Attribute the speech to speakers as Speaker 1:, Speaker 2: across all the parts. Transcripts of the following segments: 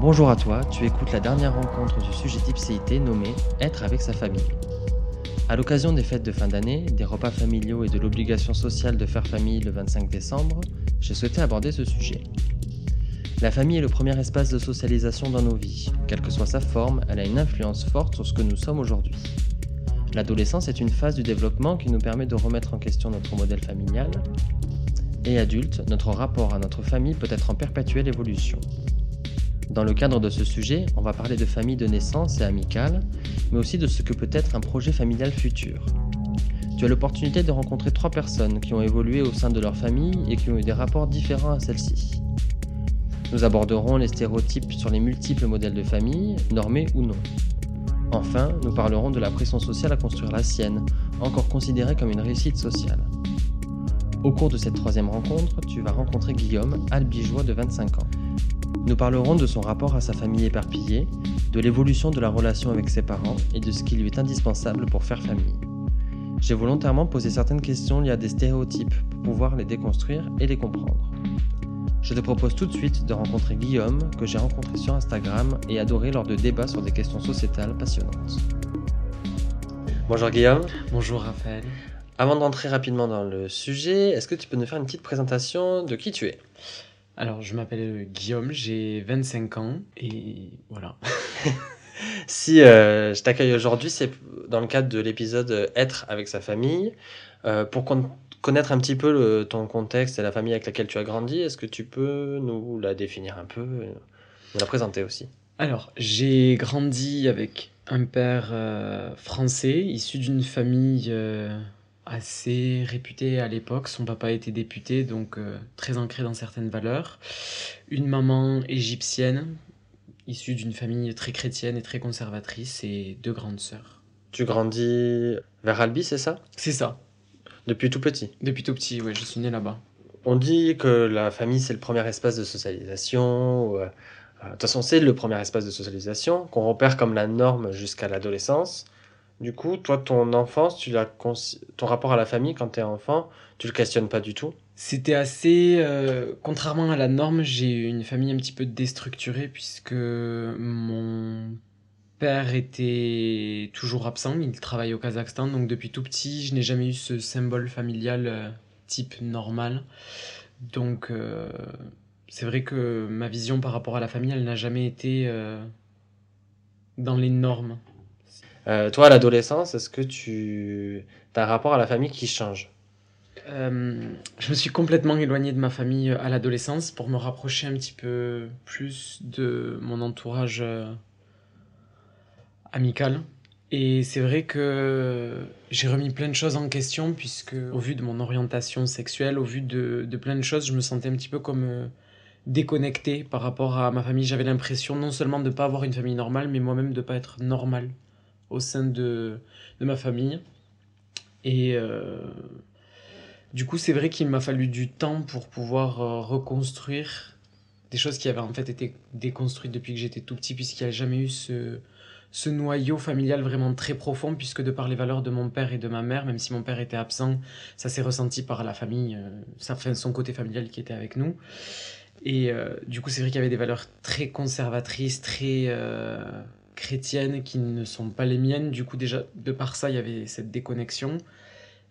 Speaker 1: Bonjour à toi, tu écoutes la dernière rencontre du sujet d'Ipséité nommée Être avec sa famille. À l'occasion des fêtes de fin d'année, des repas familiaux et de l'obligation sociale de faire famille le 25 décembre, j'ai souhaité aborder ce sujet. La famille est le premier espace de socialisation dans nos vies. Quelle que soit sa forme, elle a une influence forte sur ce que nous sommes aujourd'hui. L'adolescence est une phase du développement qui nous permet de remettre en question notre modèle familial. Et adulte, notre rapport à notre famille peut être en perpétuelle évolution. Dans le cadre de ce sujet, on va parler de famille de naissance et amicale, mais aussi de ce que peut être un projet familial futur. Tu as l'opportunité de rencontrer trois personnes qui ont évolué au sein de leur famille et qui ont eu des rapports différents à celle-ci. Nous aborderons les stéréotypes sur les multiples modèles de famille, normés ou non. Enfin, nous parlerons de la pression sociale à construire la sienne, encore considérée comme une réussite sociale. Au cours de cette troisième rencontre, tu vas rencontrer Guillaume, albigeois de 25 ans. Nous parlerons de son rapport à sa famille éparpillée, de l'évolution de la relation avec ses parents et de ce qui lui est indispensable pour faire famille. J'ai volontairement posé certaines questions liées à des stéréotypes pour pouvoir les déconstruire et les comprendre. Je te propose tout de suite de rencontrer Guillaume, que j'ai rencontré sur Instagram et adoré lors de débats sur des questions sociétales passionnantes. Bonjour Guillaume.
Speaker 2: Bonjour Raphaël.
Speaker 1: Avant d'entrer rapidement dans le sujet, est-ce que tu peux nous faire une petite présentation de qui tu es?
Speaker 2: Alors, je m'appelle Guillaume, j'ai 25 ans et voilà.
Speaker 1: si euh, je t'accueille aujourd'hui, c'est dans le cadre de l'épisode Être avec sa famille. Euh, pour connaître un petit peu le, ton contexte et la famille avec laquelle tu as grandi, est-ce que tu peux nous la définir un peu, nous la présenter aussi?
Speaker 2: Alors, j'ai grandi avec un père euh, français, issu d'une famille euh, assez réputée à l'époque. Son papa était député, donc euh, très ancré dans certaines valeurs. Une maman égyptienne, issue d'une famille très chrétienne et très conservatrice, et deux grandes sœurs.
Speaker 1: Tu grandis vers Albi, c'est ça?
Speaker 2: C'est ça.
Speaker 1: Depuis tout petit?
Speaker 2: Depuis tout petit, oui, je suis né là-bas.
Speaker 1: On dit que la famille, c'est le premier espace de socialisation. Euh, euh, de toute façon, c'est le premier espace de socialisation qu'on repère comme la norme jusqu'à l'adolescence. Du coup, toi, ton enfance, tu ton rapport à la famille quand tu es enfant, tu le questionnes pas du tout?
Speaker 2: C'était assez... Euh, contrairement à la norme, j'ai eu une famille un petit peu déstructurée puisque mon père était toujours absent, il travaille au Kazakhstan, donc depuis tout petit, je n'ai jamais eu ce symbole familial euh, type normal. Donc euh, c'est vrai que ma vision par rapport à la famille, elle n'a jamais été dans les normes.
Speaker 1: Toi, à l'adolescence, est-ce que tu as un rapport à la famille qui change?
Speaker 2: Je me suis complètement éloigné de ma famille à l'adolescence pour me rapprocher un petit peu plus de mon entourage amical. Et c'est vrai que j'ai remis plein de choses en question, puisque au vu de mon orientation sexuelle, au vu de, de plein de choses, je me sentais un petit peu comme euh, déconnecté par rapport à ma famille. J'avais l'impression non seulement de ne pas avoir une famille normale, mais moi-même de ne pas être normal au sein de, ma famille. Et euh, du coup, c'est vrai qu'il m'a fallu du temps pour pouvoir euh, reconstruire des choses qui avaient en fait été déconstruites depuis que j'étais tout petit, puisqu'il n'y a jamais eu ce ce noyau familial vraiment très profond, puisque de par les valeurs de mon père et de ma mère, même si mon père était absent, ça s'est ressenti par la famille, euh, son côté familial qui était avec nous. Et du coup, c'est vrai qu'il y avait des valeurs très conservatrices, très chrétiennes, qui ne sont pas les miennes. Du coup, déjà, de par ça, il y avait cette déconnexion.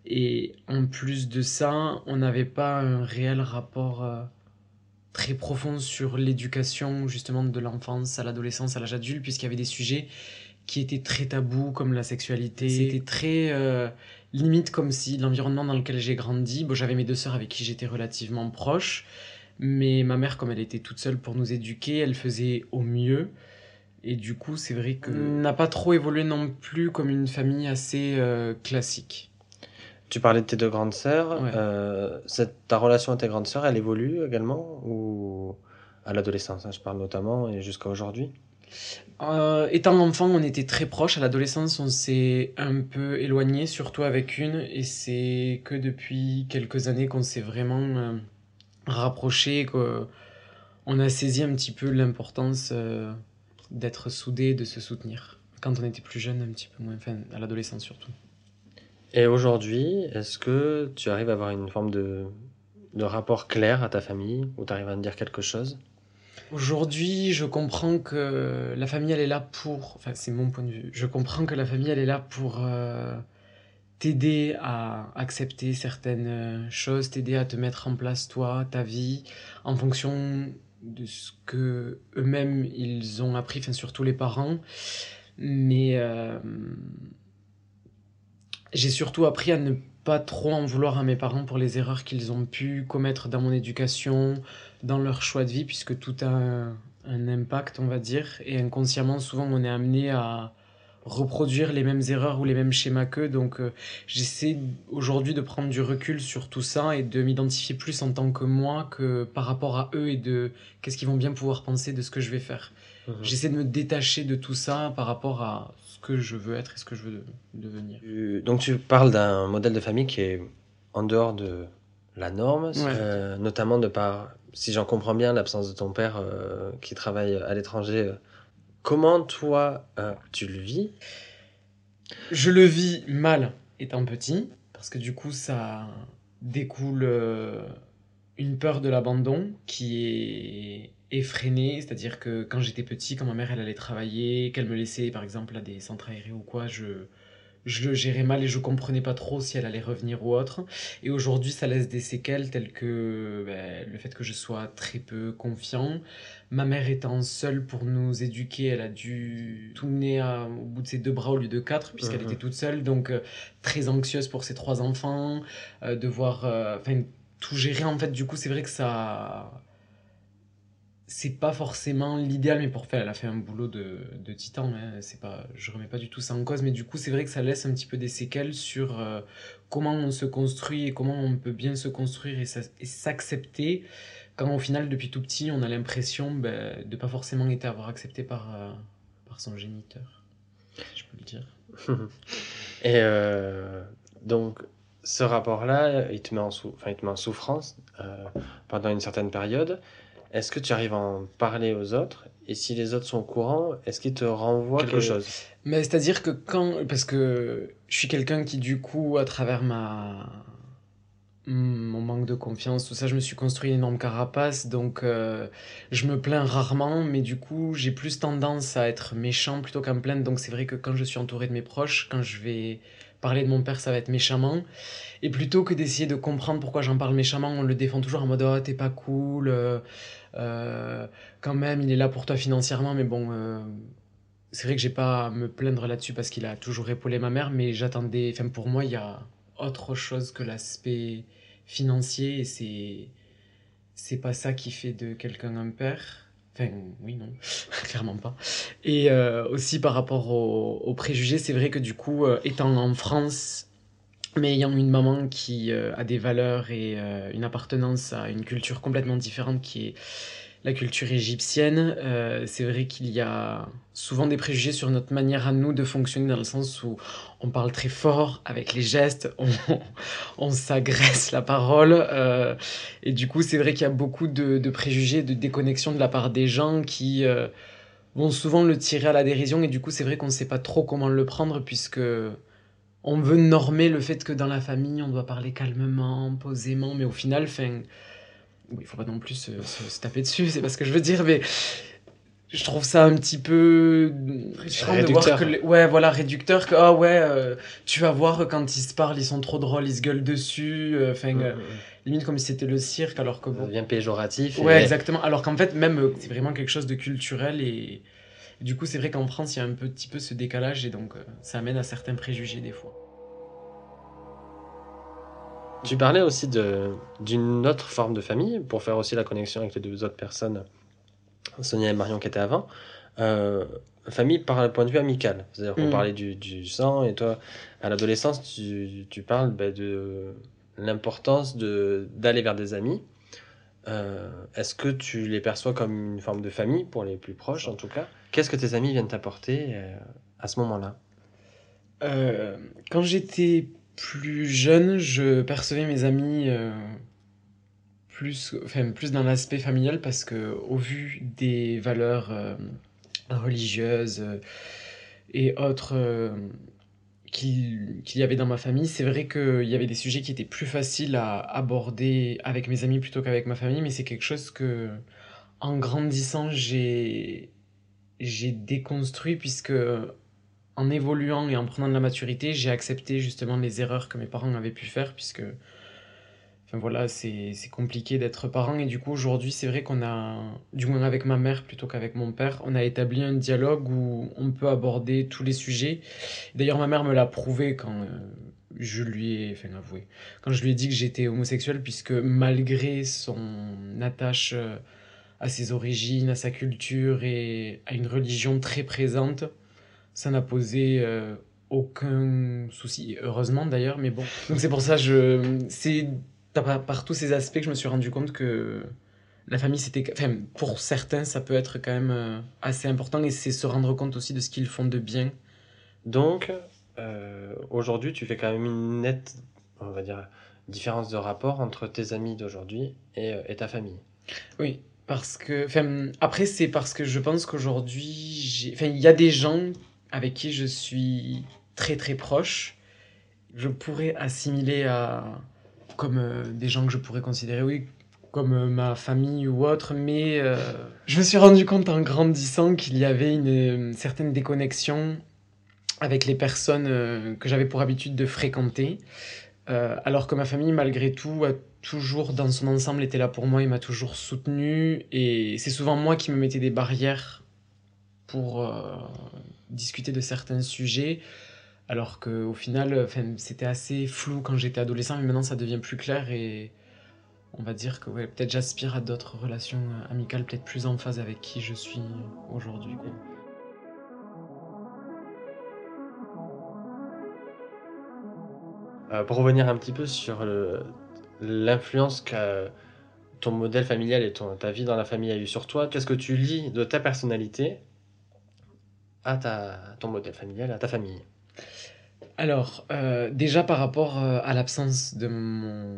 Speaker 2: Et en plus de ça, on n'avait pas un réel rapport très profond sur l'éducation justement de l'enfance à l'adolescence, à l'âge adulte, puisqu'il y avait des sujets qui étaient très tabous comme la sexualité. C'était très euh, limite comme si l'environnement dans lequel j'ai grandi, bon, j'avais mes deux sœurs avec qui j'étais relativement proche, mais ma mère comme elle était toute seule pour nous éduquer, elle faisait au mieux. Et du coup, c'est vrai que n'a pas trop évolué non plus comme une famille assez euh, classique.
Speaker 1: Tu parlais de tes deux grandes sœurs. Euh, ta relation avec tes grandes sœurs, elle évolue également ou à l'adolescence hein, Je parle notamment et jusqu'à aujourd'hui?
Speaker 2: Euh, étant enfant, on était très proches. À l'adolescence, on s'est un peu éloigné, surtout avec une. Et c'est que depuis quelques années qu'on s'est vraiment euh, rapproché, qu'on a saisi un petit peu l'importance euh, d'être soudés, de se soutenir. Quand on était plus jeune, un petit peu moins, enfin, à l'adolescence surtout.
Speaker 1: Et aujourd'hui, est-ce que tu arrives à avoir une forme de, de rapport clair à ta famille, où tu arrives à me dire quelque chose?
Speaker 2: Aujourd'hui, je comprends que la famille, elle est là pour... Enfin, c'est mon point de vue. Je comprends que la famille, elle est là pour euh, t'aider à accepter certaines choses, t'aider à te mettre en place, toi, ta vie, en fonction de ce que eux-mêmes, ils ont appris, enfin, surtout les parents. Mais euh, j'ai surtout appris à ne pas trop en vouloir à mes parents pour les erreurs qu'ils ont pu commettre dans mon éducation, dans leur choix de vie, puisque tout a un, impact, on va dire. Et inconsciemment, souvent, on est amené à reproduire les mêmes erreurs ou les mêmes schémas qu'eux. Donc, euh, j'essaie aujourd'hui de prendre du recul sur tout ça et de m'identifier plus en tant que moi que par rapport à eux et de qu'est-ce qu'ils vont bien pouvoir penser de ce que je vais faire. Mhm. J'essaie de me détacher de tout ça par rapport à ce que je veux être et ce que je veux devenir.
Speaker 1: Donc, tu parles d'un modèle de famille qui est en dehors de la norme, euh, notamment de par si j'en comprends bien, l'absence de ton père euh, qui travaille à l'étranger, comment toi euh, tu le vis?
Speaker 2: Je le vis mal étant petit, parce que du coup ça découle une peur de l'abandon qui est effrénée, c'est-à-dire que quand j'étais petit, quand ma mère elle allait travailler, qu'elle me laissait par exemple à des centres aérés ou quoi, je je le gérais mal et je comprenais pas trop si elle allait revenir ou autre. Et aujourd'hui, ça laisse des séquelles telles que ben, le fait que je sois très peu confiant. Ma mère étant seule pour nous éduquer, elle a dû tout mener au bout de ses deux bras au lieu de quatre, puisqu'elle était toute seule. Donc, euh, très anxieuse pour ses trois enfants, euh, devoir euh, tout gérer. En fait, du coup, c'est vrai que ça c'est pas forcément l'idéal, mais pour faire, elle a fait un boulot de, de titan. Hein, c'est pas, je remets pas du tout ça en cause, mais du coup, c'est vrai que ça laisse un petit peu des séquelles sur euh, comment on se construit et comment on peut bien se construire et s'accepter quand au final, depuis tout petit, on a l'impression ben, de pas forcément été avoir accepté par, euh, par son géniteur. Je peux le dire.
Speaker 1: et euh, donc, ce rapport-là, il, te met en il te met en souffrance pendant une certaine période. Est-ce que tu arrives à en parler aux autres? Et si les autres sont au courant, est-ce qu'ils te renvoient quelque, chose?
Speaker 2: Mais c'est-à-dire que quand. Parce que je suis quelqu'un qui, du coup, à travers ma. Mon manque de confiance, tout ça, je me suis construit une énorme carapace, donc euh, je me plains rarement, mais du coup, j'ai plus tendance à être méchant plutôt qu'à me plaindre. Donc c'est vrai que quand je suis entouré de mes proches, quand je vais parler de mon père, ça va être méchamment. Et plutôt que d'essayer de comprendre pourquoi j'en parle méchamment, on le défend toujours en mode oh, t'es pas cool, euh, euh, quand même, il est là pour toi financièrement, mais bon, euh, c'est vrai que j'ai pas à me plaindre là-dessus parce qu'il a toujours épaulé ma mère, mais j'attendais, enfin pour moi, il y a autre chose que l'aspect financier et c'est c'est pas ça qui fait de quelqu'un un père. Enfin, oui, non, clairement pas. Et euh, aussi par rapport aux, préjugés, c'est vrai que du coup, étant en France, mais ayant une maman qui euh, a des valeurs et euh, une appartenance à une culture complètement différente qui est la culture égyptienne, euh, c'est vrai qu'il y a souvent des préjugés sur notre manière à nous de fonctionner dans le sens où on parle très fort avec les gestes, on, s'agresse la parole et du coup c'est vrai qu'il y a beaucoup de, préjugés, de déconnexion de la part des gens qui vont souvent le tirer à la dérision et du coup c'est vrai qu'on ne sait pas trop comment le prendre puisque on veut normer le fait que dans la famille, on doit parler calmement, posément, mais au final, enfin, il faut pas non plus se, taper dessus, c'est pas ce que je veux dire, mais je trouve ça un petit peu réducteur. ouais, voilà, réducteur que ah ouais, euh, tu vas voir quand ils se parlent, ils sont trop drôles, ils se gueulent dessus, euh, enfin. Euh, limite comme si c'était le cirque alors que
Speaker 1: bon. Ça devient péjoratif.
Speaker 2: Ouais, exactement. Alors qu'en fait, même, c'est vraiment quelque chose de culturel et, du coup, c'est vrai qu'en France, il y a un petit peu ce décalage et donc euh, ça amène à certains préjugés des fois.
Speaker 1: Tu parlais aussi d'une autre forme de famille, pour faire aussi la connexion avec les deux autres personnes, Sonia et Marion qui étaient avant. Euh, famille par le point de vue amical. C'est-à-dire qu'on mm. parlait du, sang, et toi, à l'adolescence, tu, tu parles bah, de l'importance d'aller vers des amis. Euh, est-ce que tu les perçois comme une forme de famille, pour les plus proches en tout cas? Qu'est-ce que tes amis viennent t'apporter euh, à ce moment-là?
Speaker 2: Euh, Quand j'étais plus jeune, je percevais mes amis plus, enfin, plus dans l'aspect familial parce que au vu des valeurs religieuses et autres qu'il y avait dans ma famille. C'est vrai qu'il y avait des sujets qui étaient plus faciles à aborder avec mes amis plutôt qu'avec ma famille, mais c'est quelque chose que, En grandissant, j'ai déconstruit puisque en évoluant et en prenant de la maturité, j'ai accepté justement les erreurs que mes parents avaient pu faire puisque Enfin voilà, c'est compliqué d'être parent et du coup aujourd'hui c'est vrai qu'on a, du moins avec ma mère plutôt qu'avec mon père, on a établi un dialogue où on peut aborder tous les sujets. D'ailleurs ma mère me l'a prouvé quand euh, je lui ai, enfin avoué, quand je lui ai dit que j'étais homosexuel puisque malgré son attache euh, à ses origines, à sa culture et à une religion très présente, ça n'a posé euh, aucun souci, heureusement d'ailleurs, mais bon. Donc c'est pour ça, je, c'est par, tous ces aspects que je me suis rendu compte que la famille, c'était. Enfin, pour certains, ça peut être quand même euh, assez important et c'est se rendre compte aussi de ce qu'ils font de bien.
Speaker 1: Donc, euh, aujourd'hui, tu fais quand même une nette, on va dire, différence de rapport entre tes amis d'aujourd'hui et, et, ta famille.
Speaker 2: Oui, parce que. Enfin, après, c'est parce que je pense qu'aujourd'hui, enfin, il y a des gens avec qui je suis très très proche. Je pourrais assimiler à comme euh, des gens que je pourrais considérer, oui, comme euh, ma famille ou autre, mais euh, je me suis rendu compte en grandissant qu'il y avait une, certaine déconnexion avec les personnes que j'avais pour habitude de fréquenter, alors que ma famille, malgré tout, a toujours, dans son ensemble, été là pour moi, il m'a toujours soutenu, et c'est souvent moi qui me mettais des barrières pour discuter de certains sujets. Alors qu'au final, c'était assez flou quand j'étais adolescent, mais maintenant ça devient plus clair et on va dire que peut-être j'aspire à d'autres relations amicales, peut-être plus en phase avec qui je suis aujourd'hui.
Speaker 1: Euh, pour revenir un petit peu sur l'influence que ton modèle familial et ton, ta vie dans la famille a eu sur toi, qu'est-ce que tu lis de ta personnalité à ta, ton modèle familial, à ta famille
Speaker 2: alors, euh, déjà par rapport euh, à l'absence de mon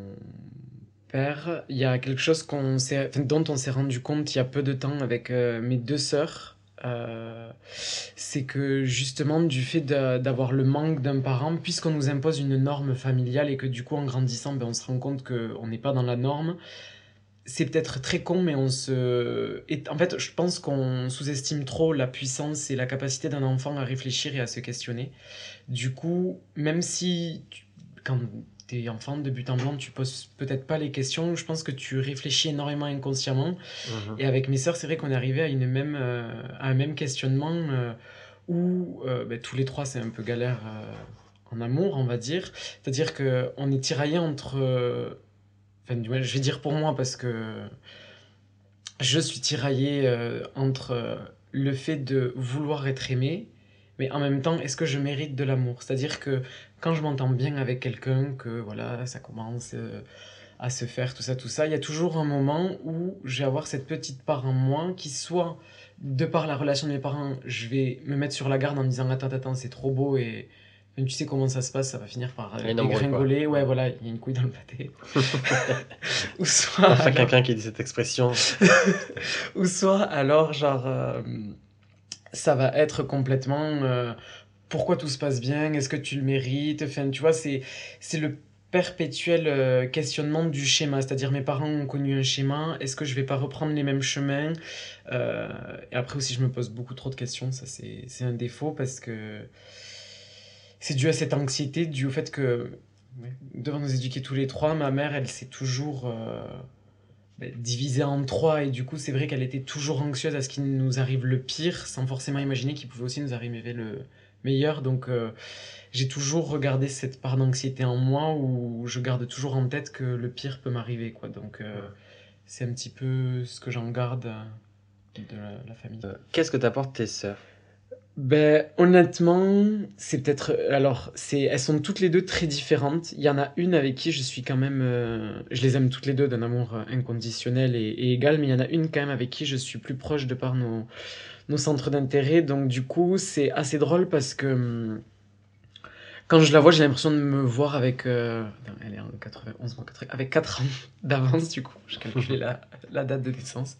Speaker 2: père, il y a quelque chose qu'on dont on s'est rendu compte il y a peu de temps avec euh, mes deux sœurs. c'est que justement du fait d'avoir le manque d'un parent, puisqu'on nous impose une norme familiale et que du coup en grandissant, ben, on se rend compte qu'on n'est pas dans la norme, c'est peut-être très con, mais on se. en fait, je pense qu'on sous-estime trop la puissance et la capacité d'un enfant à réfléchir et à se questionner. Du coup, même si quand t'es enfant de but en blanc, tu poses peut-être pas les questions, je pense que tu réfléchis énormément inconsciemment. Mhm. Et avec mes sœurs, c'est vrai qu'on est arrivé à, une même, euh, un même questionnement euh, où euh, ben, tous les trois, c'est un peu galère en amour, on va dire. C'est-à-dire qu'on est tiraillé entre je vais dire pour moi parce que je suis tiraillé euh, entre euh, le fait de vouloir être aimé, mais en même temps, est-ce que je mérite de l'amour? C'est-à-dire que quand je m'entends bien avec quelqu'un, que voilà, ça commence euh, à se faire, tout ça, tout ça, il y a toujours un moment où je vais avoir cette petite part en moi qui soit, de par la relation de mes parents, je vais me mettre sur la garde en me disant attends, attends, c'est trop beau et tu sais comment ça se passe, ça va finir par euh, dégringoler. Ouais, voilà, il y a une couille dans le pâté.
Speaker 1: ou soit. Enfin, quelqu'un qui dit cette expression.
Speaker 2: ou soit, alors, genre, euh, ça va être complètement. Euh, pourquoi tout se passe bien Est-ce que tu le mérites? Enfin, tu vois, c'est le perpétuel questionnement du schéma. C'est-à-dire, mes parents ont connu un schéma. Est-ce que je vais pas reprendre les mêmes chemins? Et après aussi, je me pose beaucoup trop de questions. Ça, c'est un défaut parce que c'est dû à cette anxiété, dû au fait que, devant nous éduquer tous les trois, ma mère, elle s'est toujours euh, ben, divisée en trois, et du coup, c'est vrai qu'elle était toujours anxieuse à ce qu'il nous arrive le pire, sans forcément imaginer qu'il pouvait aussi nous arriver le meilleur. Donc, euh, j'ai toujours regardé cette part d'anxiété en moi, où je garde toujours en tête que le pire peut m'arriver, quoi. Donc, euh, c'est un petit peu ce que j'en garde de la, la famille.
Speaker 1: Qu'est-ce que t'apportent tes sœurs?
Speaker 2: Ben, honnêtement, c'est peut-être. Alors, c'est, elles sont toutes les deux très différentes. Il y en a une avec qui je suis quand même. Euh, je les aime toutes les deux d'un amour inconditionnel et, égal, mais il y en a une quand même avec qui je suis plus proche de par nos, nos centres d'intérêt. Donc, du coup, c'est assez drôle parce que. Hum, quand je la vois, j'ai l'impression de me voir avec. Euh, elle est en 91, avec 4 ans d'avance, du coup. Je calculé la, la date de naissance.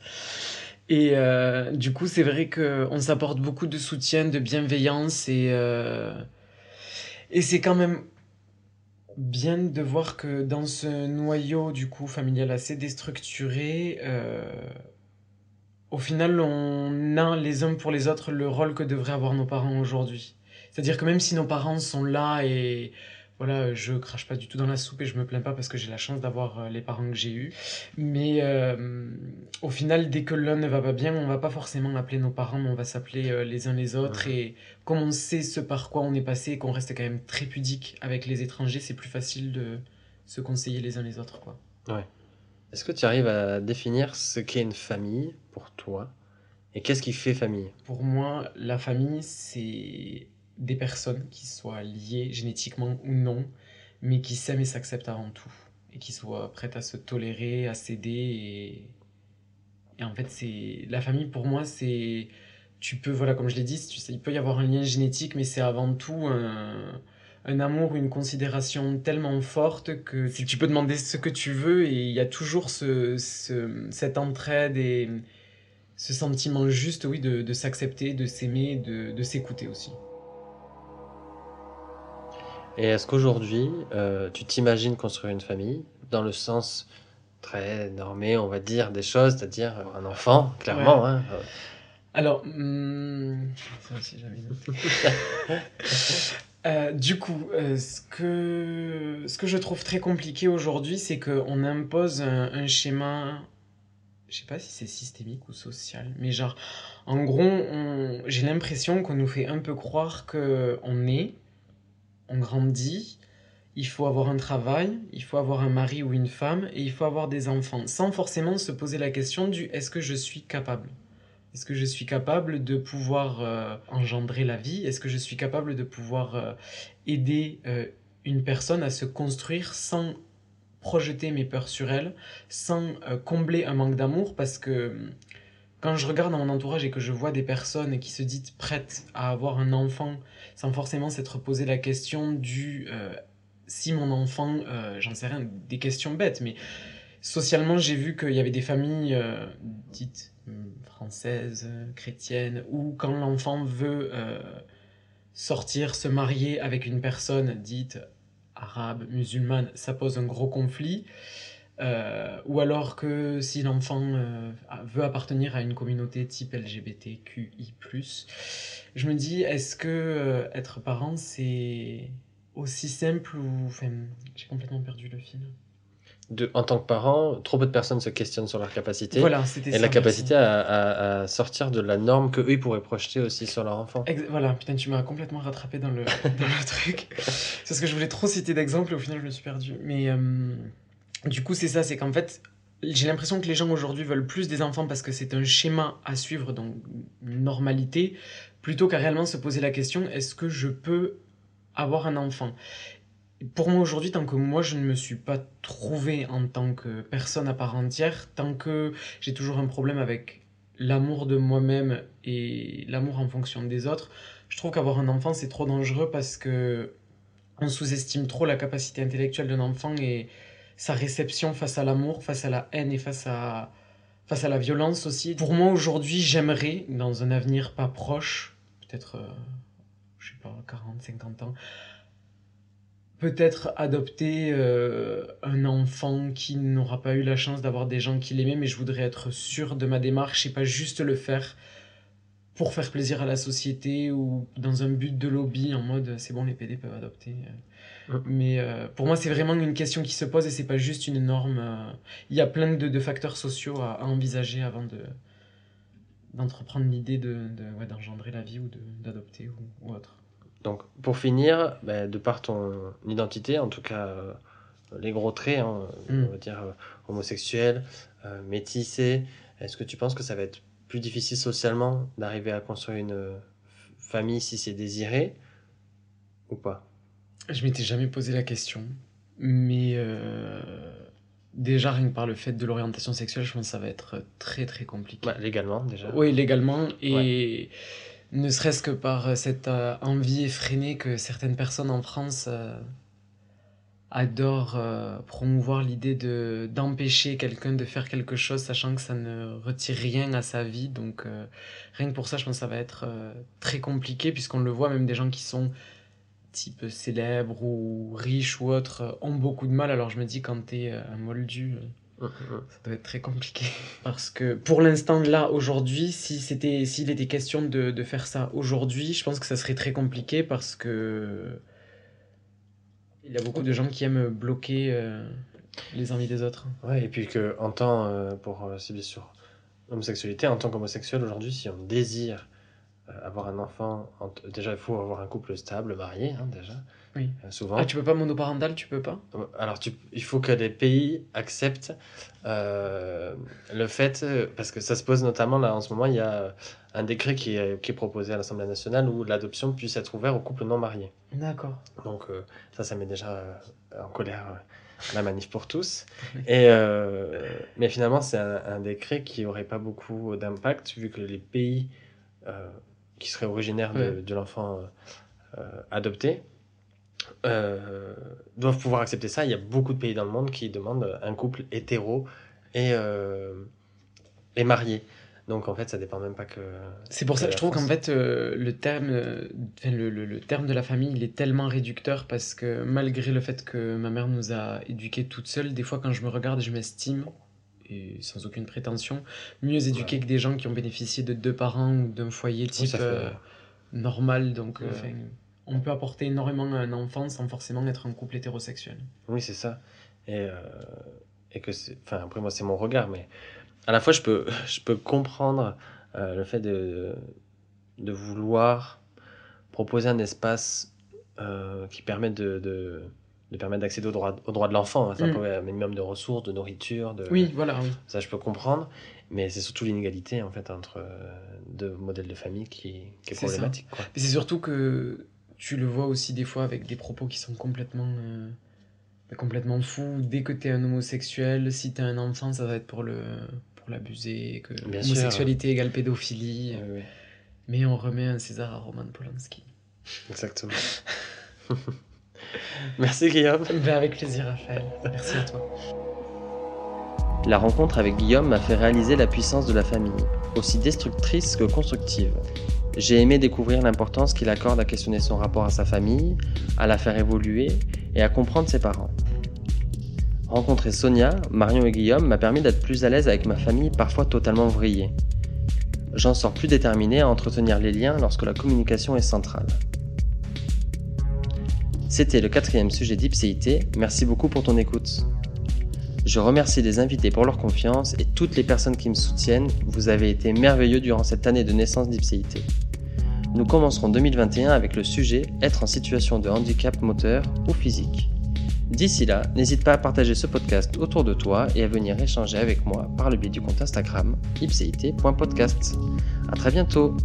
Speaker 2: Et euh, du coup, c'est vrai qu'on s'apporte beaucoup de soutien, de bienveillance et, euh, et c'est quand même bien de voir que dans ce noyau du coup familial assez déstructuré, euh, au final, on a les uns pour les autres le rôle que devraient avoir nos parents aujourd'hui. C'est-à-dire que même si nos parents sont là et voilà, je crache pas du tout dans la soupe et je me plains pas parce que j'ai la chance d'avoir euh, les parents que j'ai eus. Mais euh, au final, dès que l'un ne va pas bien, on va pas forcément appeler nos parents, mais on va s'appeler euh, les uns les autres. Et comme on sait ce par quoi on est passé et qu'on reste quand même très pudique avec les étrangers, c'est plus facile de se conseiller les uns les autres. Quoi.
Speaker 1: Ouais. Est-ce que tu arrives à définir ce qu'est une famille pour toi? Et qu'est-ce qui fait famille?
Speaker 2: Pour moi, la famille, c'est des personnes qui soient liées génétiquement ou non, mais qui s'aiment et s'acceptent avant tout, et qui soient prêtes à se tolérer, à s'aider. Et... en fait, c'est la famille pour moi, c'est tu peux, voilà, comme je l'ai dit, tu il peut y avoir un lien génétique, mais c'est avant tout un, un amour, une considération tellement forte que tu peux demander ce que tu veux et il y a toujours ce, ce, cette entraide et ce sentiment juste, oui, de, s'accepter, de s'aimer, de s'écouter aussi.
Speaker 1: Et est-ce qu'aujourd'hui, euh, tu t'imagines construire une famille dans le sens très normé, on va dire, des choses, c'est-à-dire un enfant, clairement hein, euh.
Speaker 2: Alors, hmm, ça aussi j'avais euh, du coup, ce, que, ce que je trouve très compliqué aujourd'hui, c'est qu'on impose un, schéma, je sais pas si c'est systémique ou social, mais genre, en gros, j'ai l'impression qu'on nous fait un peu croire qu'on est on grandit, il faut avoir un travail, il faut avoir un mari ou une femme et il faut avoir des enfants, sans forcément se poser la question du est-ce que je suis capable? Est-ce que je suis capable de pouvoir euh, engendrer la vie? Est-ce que je suis capable de pouvoir euh, aider euh, une personne à se construire sans projeter mes peurs sur elle, sans combler un manque d'amour? Parce que quand je regarde dans mon entourage et que je vois des personnes qui se disent prêtes à avoir un enfant sans forcément s'être posé la question du euh, si mon enfant, euh, j'en sais rien, des questions bêtes, mais socialement j'ai vu qu'il y avait des familles euh, dites françaises, chrétiennes, où quand l'enfant veut sortir, se marier avec une personne dite arabe, musulmane, ça pose un gros conflit. Euh, ou alors que si l'enfant euh, veut appartenir à une communauté type LGBTQI+, je me dis, est-ce que euh, être parent, c'est aussi simple ou... Enfin, j'ai complètement perdu le fil.
Speaker 1: De, en tant que parent, trop peu de personnes se questionnent sur leur capacité.
Speaker 2: Voilà,
Speaker 1: Et la capacité à, à, sortir de la norme que eux ils pourraient projeter aussi sur leur enfant.
Speaker 2: voilà, putain, tu m'as complètement rattrapé dans le, dans le truc. C'est parce que je voulais trop citer d'exemples et au final je me suis perdu. Mais... Du coup, c'est ça, c'est qu'en fait, j'ai l'impression que les gens aujourd'hui veulent plus des enfants parce que c'est un schéma à suivre, donc une normalité, plutôt qu'à réellement se poser la question est-ce que je peux avoir un enfant? Pour moi aujourd'hui, tant que moi je ne me suis pas trouvé en tant que personne à part entière, tant que j'ai toujours un problème avec l'amour de moi-même et l'amour en fonction des autres, je trouve qu'avoir un enfant c'est trop dangereux parce que on sous-estime trop la capacité intellectuelle d'un enfant et sa réception face à l'amour, face à la haine et face à, face à la violence aussi. Pour moi, aujourd'hui, j'aimerais, dans un avenir pas proche, peut-être, euh, je sais pas, 40, 50 ans, peut-être adopter euh, un enfant qui n'aura pas eu la chance d'avoir des gens qui l'aimaient, mais je voudrais être sûr de ma démarche et pas juste le faire pour faire plaisir à la société ou dans un but de lobby en mode c'est bon les PD peuvent adopter mais euh, pour moi, c'est vraiment une question qui se pose et c'est pas juste une norme. Euh, il y a plein de, de facteurs sociaux à, envisager avant de d'entreprendre l'idée de, de d'engendrer la vie ou d'adopter ou, ou, autre.
Speaker 1: Donc, pour finir, bah, de par ton identité, en tout cas euh, les gros traits, hein, mm. on va dire homosexuel, métissé, est-ce que tu penses que ça va être plus difficile socialement d'arriver à construire une famille si c'est désiré ou pas?
Speaker 2: Je m'étais jamais posé la question, mais euh, déjà rien que par le fait de l'orientation sexuelle, je pense que ça va être très très compliqué.
Speaker 1: Bah, légalement déjà.
Speaker 2: Oui, légalement et ne serait-ce que par cette euh, envie effrénée que certaines personnes en France euh, adorent promouvoir l'idée de d'empêcher quelqu'un de faire quelque chose, sachant que ça ne retire rien à sa vie. Donc rien que pour ça, je pense que ça va être très compliqué puisqu'on le voit même des gens qui sont type célèbre ou riche ou autre ont beaucoup de mal. Alors je me dis, quand t'es euh, un moldu. Ça doit être très compliqué. Parce que pour l'instant, là, aujourd'hui, si c'était, s'il était question de, de faire ça aujourd'hui, je pense que ça serait très compliqué parce que il y a beaucoup de gens qui aiment bloquer euh, les envies des autres.
Speaker 1: Ouais, et puis que en tant, euh, pour euh, bien sûr homosexualité, en tant qu'homosexuel aujourd'hui, si on désire euh, avoir un enfant, déjà il faut avoir un couple stable, marié, hein, déjà.
Speaker 2: Oui.
Speaker 1: Euh, souvent.
Speaker 2: Ah, tu peux pas monoparental, tu peux pas
Speaker 1: Alors, tu, il faut que les pays acceptent euh, le fait, euh, parce que ça se pose notamment là en ce moment, il y a un décret qui est, qui est proposé à l'Assemblée nationale où l'adoption puisse être ouverte aux couples non mariés.
Speaker 2: D'accord.
Speaker 1: Donc, euh, ça, ça met déjà euh, en colère euh, la manif pour tous. Et, euh, mais finalement, c'est un, un décret qui n'aurait pas beaucoup d'impact vu que les pays euh, qui seraient originaires de, l'enfant euh, euh, adopté euh, doivent pouvoir accepter ça. Il y a beaucoup de pays dans le monde qui demandent un couple hétéro et, euh, et marié. Donc en fait, ça dépend même pas que.
Speaker 2: C'est pour ça que je trouve qu'en fait, euh, le, terme, euh, le, le- le terme de la famille, il est tellement réducteur parce que malgré le fait que ma mère nous a éduqués toute seule, des fois quand je me regarde, je m'estime, et sans aucune prétention, mieux éduquée que des gens qui ont bénéficié de deux parents ou d'un foyer type
Speaker 1: fait-
Speaker 2: euh, normal. Donc,
Speaker 1: Ouais.
Speaker 2: On peut apporter énormément à un enfant sans forcément être un couple hétérosexuel.
Speaker 1: Oui, c'est ça. Et, euh, et que c'est. Enfin, après, moi, c'est mon regard, mais à la fois, je peux, je peux comprendre euh, le fait de, de vouloir proposer un espace euh, qui permet de, de, de permettre d'accéder aux droits, aux droits de l'enfant. hein. Ça
Speaker 2: Mm.
Speaker 1: être un minimum de ressources, de nourriture. De,
Speaker 2: Oui, voilà, oui.
Speaker 1: Ça, je peux comprendre. Mais c'est surtout l'inégalité, en fait, entre deux modèles de famille qui, qui est problématique. Quoi.
Speaker 2: Mais c'est surtout que tu le vois aussi des fois avec des propos qui sont complètement, euh, complètement fous. Dès que t'es un homosexuel, si t'as un enfant, ça va être pour le pour l'abuser, que
Speaker 1: Bien sûr.
Speaker 2: homosexualité égale pédophilie. Mais on remet un César à Roman Polanski.
Speaker 1: Exactement. Merci, Guillaume.
Speaker 2: Ben, avec plaisir, Raphaël. Merci à toi.
Speaker 3: La rencontre avec Guillaume m'a fait réaliser la puissance de la famille, aussi destructrice que constructive. J'ai aimé découvrir l'importance qu'il accorde à questionner son rapport à sa famille, à la faire évoluer et à comprendre ses parents. Rencontrer Sonia, Marion et Guillaume m'a permis d'être plus à l'aise avec ma famille parfois totalement vrillée. J'en sors plus déterminé à entretenir les liens lorsque la communication est centrale. C'était le quatrième sujet d'Ipséité, merci beaucoup pour ton écoute. Je remercie les invités pour leur confiance et toutes les personnes qui me soutiennent. Vous avez été merveilleux durant cette année de naissance d'Ipséité. Nous commencerons 2021 avec le sujet être en situation de handicap moteur ou physique. D'ici là, n'hésite pas à partager ce podcast autour de toi et à venir échanger avec moi par le biais du compte Instagram ipséité.podcast. À très bientôt